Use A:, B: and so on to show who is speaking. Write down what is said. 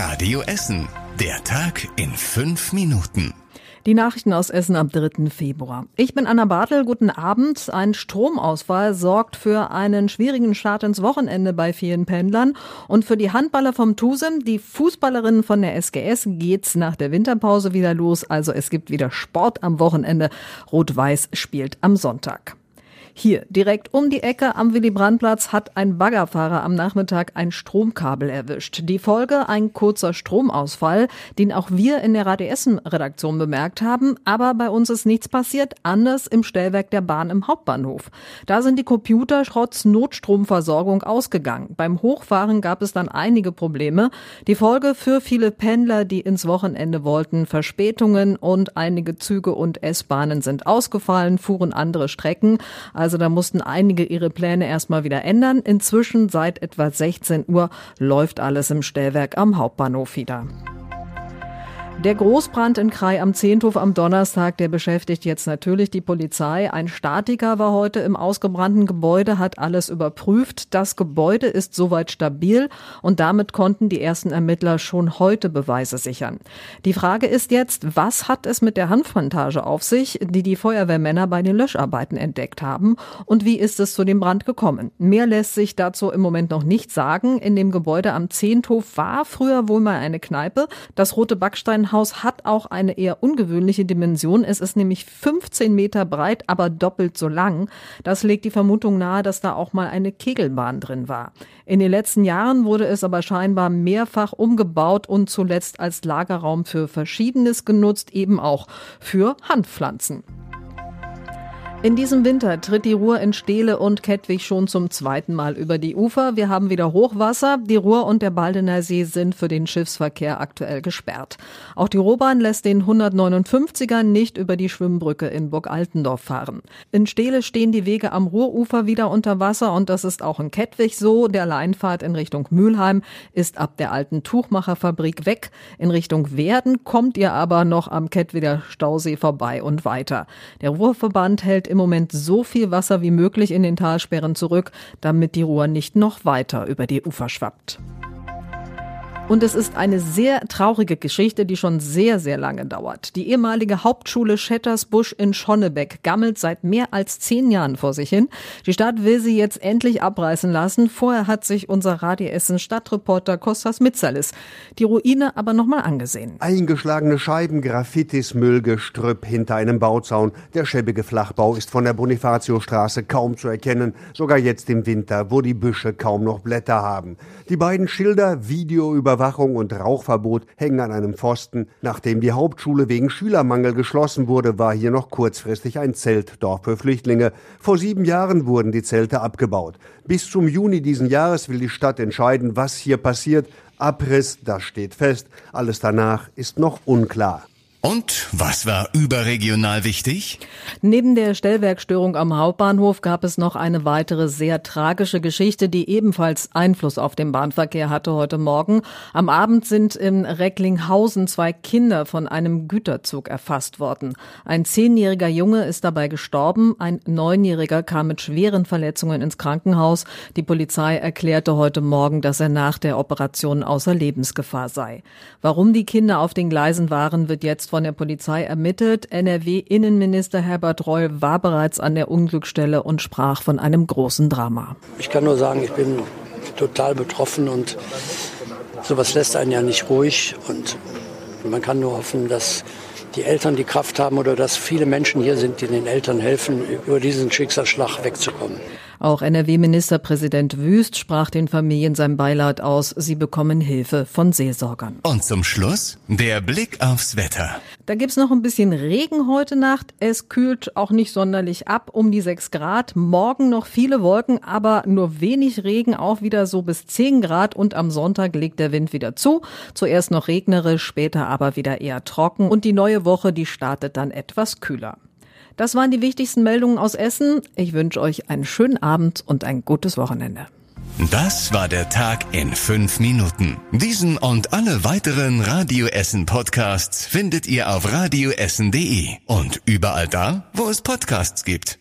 A: Radio Essen. Der Tag in fünf Minuten.
B: Die Nachrichten aus Essen am 3. Februar. Ich bin Anna Bartel. Guten Abend. Ein Stromausfall sorgt für einen schwierigen Start ins Wochenende bei vielen Pendlern. Und für die Handballer vom Tusem, die Fußballerinnen von der SGS, geht's nach der Winterpause wieder los. Also es gibt wieder Sport am Wochenende. Rot-Weiß spielt am Sonntag. Hier, direkt um die Ecke am Willy-Brandt-Platz, hat ein Baggerfahrer am Nachmittag ein Stromkabel erwischt. Die Folge ein kurzer Stromausfall, den auch wir in der RADS-Redaktion bemerkt haben. Aber bei uns ist nichts passiert, anders im Stellwerk der Bahn im Hauptbahnhof. Da sind die Computer trotz Notstromversorgung ausgegangen. Beim Hochfahren gab es dann einige Probleme. Die Folge für viele Pendler, die ins Wochenende wollten, Verspätungen und einige Züge und S-Bahnen sind ausgefallen, fuhren andere Strecken. Also also da mussten einige ihre Pläne erstmal wieder ändern. Inzwischen seit etwa 16 Uhr läuft alles im Stellwerk am Hauptbahnhof wieder. Der Großbrand in Krai am Zehnthof am Donnerstag, der beschäftigt jetzt natürlich die Polizei. Ein Statiker war heute im ausgebrannten Gebäude, hat alles überprüft. Das Gebäude ist soweit stabil und damit konnten die ersten Ermittler schon heute Beweise sichern. Die Frage ist jetzt, was hat es mit der Hanfplantage auf sich, die die Feuerwehrmänner bei den Löscharbeiten entdeckt haben und wie ist es zu dem Brand gekommen? Mehr lässt sich dazu im Moment noch nicht sagen. In dem Gebäude am Zehnthof war früher wohl mal eine Kneipe. Das rote Backstein Herrenhaus hat auch eine eher ungewöhnliche Dimension. Es ist nämlich 15 Meter breit, aber doppelt so lang. Das legt die Vermutung nahe, dass da auch mal eine Kegelbahn drin war. In den letzten Jahren wurde es aber scheinbar mehrfach umgebaut und zuletzt als Lagerraum für Verschiedenes genutzt, eben auch für Handpflanzen. In diesem Winter tritt die Ruhr in Steele und Kettwig schon zum zweiten Mal über die Ufer. Wir haben wieder Hochwasser. Die Ruhr und der Baldener See sind für den Schiffsverkehr aktuell gesperrt. Auch die Ruhrbahn lässt den 159er nicht über die Schwimmbrücke in Burg Altendorf fahren. In Steele stehen die Wege am Ruhrufer wieder unter Wasser und das ist auch in Kettwig so. Der Leinfahrt in Richtung Mülheim ist ab der alten Tuchmacherfabrik weg. In Richtung Werden kommt ihr aber noch am Kettwiger Stausee vorbei und weiter. Der Ruhrverband hält im Moment so viel Wasser wie möglich in den Talsperren zurück, damit die Ruhr nicht noch weiter über die Ufer schwappt. Und es ist eine sehr traurige Geschichte, die schon sehr, sehr lange dauert. Die ehemalige Hauptschule Schettersbusch in Schonnebeck gammelt seit mehr als zehn Jahren vor sich hin. Die Stadt will sie jetzt endlich abreißen lassen. Vorher hat sich unser Radio Essen Stadtreporter Kostas Mitzalis die Ruine aber nochmal angesehen.
C: Eingeschlagene Scheiben, Graffitis, Müllgestrüpp hinter einem Bauzaun. Der schäbige Flachbau ist von der Bonifatiostraße kaum zu erkennen, sogar jetzt im Winter, wo die Büsche kaum noch Blätter haben. Die beiden Schilder Video über Überwachung und Rauchverbot hängen an einem Pfosten. Nachdem die Hauptschule wegen Schülermangel geschlossen wurde, war hier noch kurzfristig ein Zeltdorf für Flüchtlinge. Vor sieben Jahren wurden die Zelte abgebaut. Bis zum Juni diesen Jahres will die Stadt entscheiden, was hier passiert. Abriss, das steht fest. Alles danach ist noch unklar.
A: Und was war überregional wichtig?
B: Neben der Stellwerkstörung am Hauptbahnhof gab es noch eine weitere sehr tragische Geschichte, die ebenfalls Einfluss auf den Bahnverkehr hatte heute Morgen. Am Abend sind in Recklinghausen zwei Kinder von einem Güterzug erfasst worden. Ein zehnjähriger Junge ist dabei gestorben, ein neunjähriger kam mit schweren Verletzungen ins Krankenhaus. Die Polizei erklärte heute Morgen, dass er nach der Operation außer Lebensgefahr sei. Warum die Kinder auf den Gleisen waren, wird jetzt von der Polizei ermittelt. NRW-Innenminister Herbert Reul war bereits an der Unglücksstelle und sprach von einem großen Drama.
D: Ich kann nur sagen, ich bin total betroffen und sowas lässt einen ja nicht ruhig. Und man kann nur hoffen, dass die Eltern die Kraft haben oder dass viele Menschen hier sind, die den Eltern helfen, über diesen Schicksalsschlag wegzukommen.
B: Auch NRW-Ministerpräsident Wüst sprach den Familien sein Beileid aus. Sie bekommen Hilfe von Seelsorgern.
A: Und zum Schluss der Blick aufs Wetter.
B: Da gibt's noch ein bisschen Regen heute Nacht. Es kühlt auch nicht sonderlich ab, um die 6 Grad. Morgen noch viele Wolken, aber nur wenig Regen, auch wieder so bis 10 Grad. Und am Sonntag legt der Wind wieder zu. Zuerst noch regnerisch, später aber wieder eher trocken. Und die neue Woche, die startet dann etwas kühler. Das waren die wichtigsten Meldungen aus Essen. Ich wünsche euch einen schönen Abend und ein gutes Wochenende.
A: Das war der Tag in fünf Minuten. Diesen und alle weiteren Radio Essen Podcasts findet ihr auf radioessen.de und überall da, wo es Podcasts gibt.